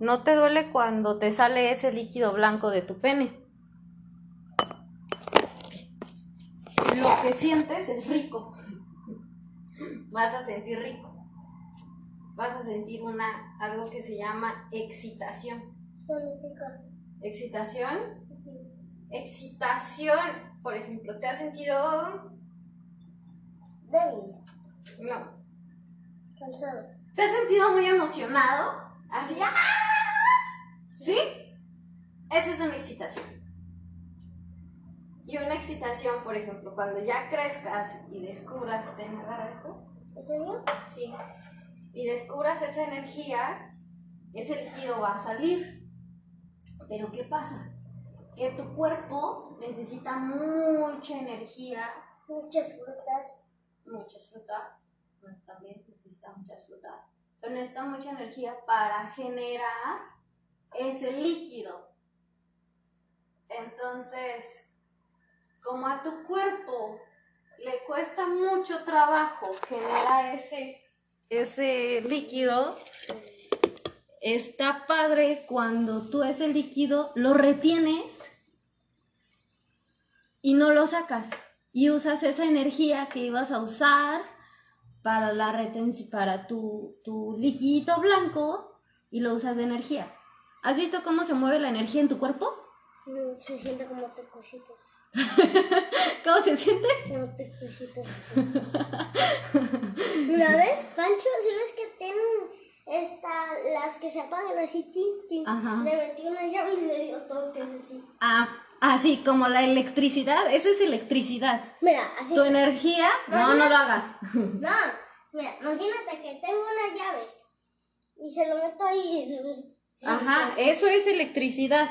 No te duele cuando te sale ese líquido blanco de tu pene. Lo que sientes es rico. Vas a sentir rico. Vas a sentir una algo que se llama excitación. Excitación. Excitación, por ejemplo, ¿te has sentido Débil, no, cansado. ¿Te has sentido muy emocionado? Así, ¡ah! Esa es una excitación. Y una excitación, por ejemplo, cuando ya crezcas y descubras, ¿te agarra esto? ¿En serio? Sí. Y descubras esa energía, ese líquido va a salir. Pero ¿qué pasa? Que tu cuerpo necesita mucha energía, Muchas frutas. muchas frutas, también necesita muchas frutas, pero necesita mucha energía para generar ese líquido. Entonces, como a tu cuerpo le cuesta mucho trabajo generar ese, ese líquido, está padre cuando tú ese líquido lo retienes y no lo sacas y usas esa energía que ibas a usar para la retención, para tu, tu liquidito blanco y lo usas de energía. ¿Has visto cómo se mueve la energía en tu cuerpo? Se siente como tecosito. ¿Cómo se siente? Como tecosito. Una vez, Pancho, si ves que tienen esta, las que se apagan así, tin, le metí una llave y le dio toques así. Ah, así como la electricidad, eso es electricidad. Mira, así. Tu energía, no, no lo hagas. No, mira, imagínate que tengo una llave y se lo meto ahí. Ajá, eso es electricidad.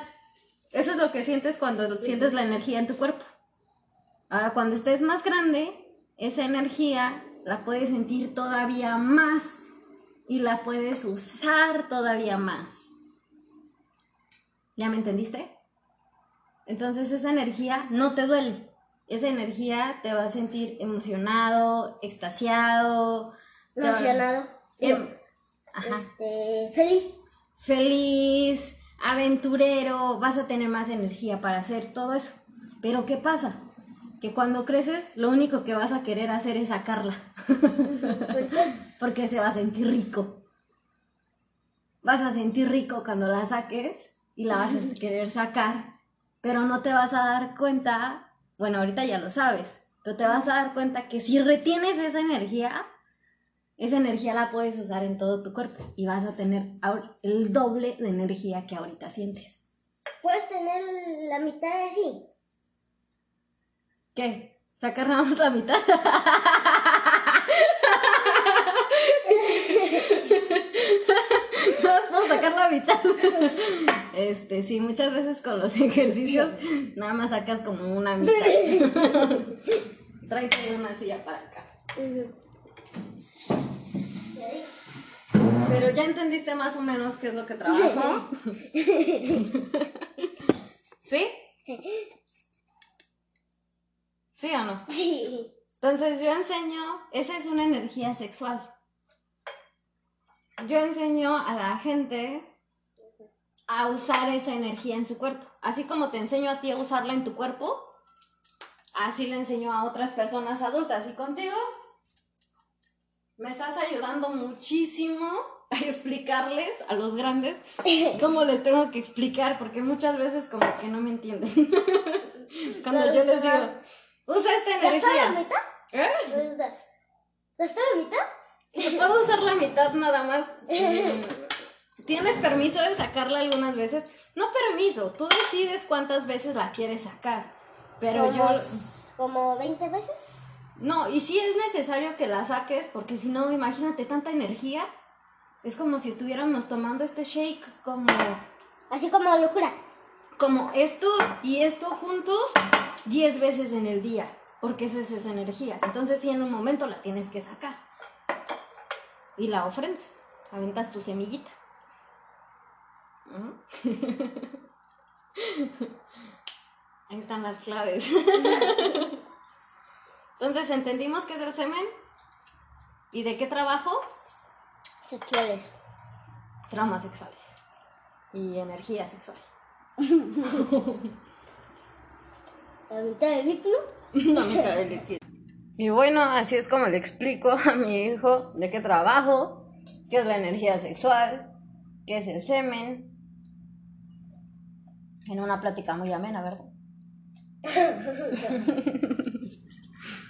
Eso es lo que sientes cuando sientes la energía en tu cuerpo. Ahora, cuando estés más grande, esa energía la puedes sentir todavía más y la puedes usar todavía más. ¿Ya me entendiste? Entonces esa energía no te duele. Esa energía te va a sentir emocionado, extasiado, Emocionado. em- ajá Este, feliz. feliz, aventurero, vas a tener más energía para hacer todo eso. Pero ¿qué pasa? Que cuando creces, lo único que vas a querer hacer es sacarla, ¿Por qué? porque se va a sentir rico. Vas a sentir rico cuando la saques y la vas a querer sacar, pero no te vas a dar cuenta, bueno, ahorita ya lo sabes, pero te vas a dar cuenta que si retienes esa energía, esa energía la puedes usar en todo tu cuerpo y vas a tener el doble de energía que ahorita sientes. Puedes tener la mitad de así. ¿Qué? ¿Sacar nada más la mitad? No puedo sacar la mitad. Este, sí, muchas veces con los ejercicios nada más sacas como una mitad. Tráete una silla para acá. Pero ya entendiste más o menos qué es lo que trabajo. ¿Sí? ¿Sí o no? Sí. Entonces yo enseño, esa es una energía sexual. Yo enseño a la gente a usar esa energía en su cuerpo. Así como te enseño a ti a usarla en tu cuerpo, así le enseño a otras personas adultas. Y contigo me estás ayudando muchísimo a explicarles a los grandes cómo les tengo que explicar, porque muchas veces como que no me entienden. Cuando yo les digo, usa esta ¿Gastó la energía. mitad? ¿Eh? ¿Gastó la mitad? Puedo usar la mitad nada más. ¿Tienes permiso de sacarla algunas veces? No permiso, tú decides cuántas veces la quieres sacar. Pero como, yo... ¿Como 20 veces? No, y sí es necesario que la saques porque si no, imagínate tanta energía. Es como si estuviéramos tomando este shake como, Así como locura. como esto y esto juntos 10 veces en el día. Porque eso es esa energía. Entonces sí en un momento la tienes que sacar. Y la ofrendas. Aventas tu semillita. ¿Mm? Ahí están las claves. Entonces, ¿entendimos qué es el semen? ¿Y de qué trabajo? Sexuales. Traumas sexuales. y energía sexual. La mitad del líquido. La mitad del líquido. Y bueno, así es como le explico a mi hijo de qué trabajo, qué es la energía sexual, qué es el semen. En una plática muy amena, ¿verdad?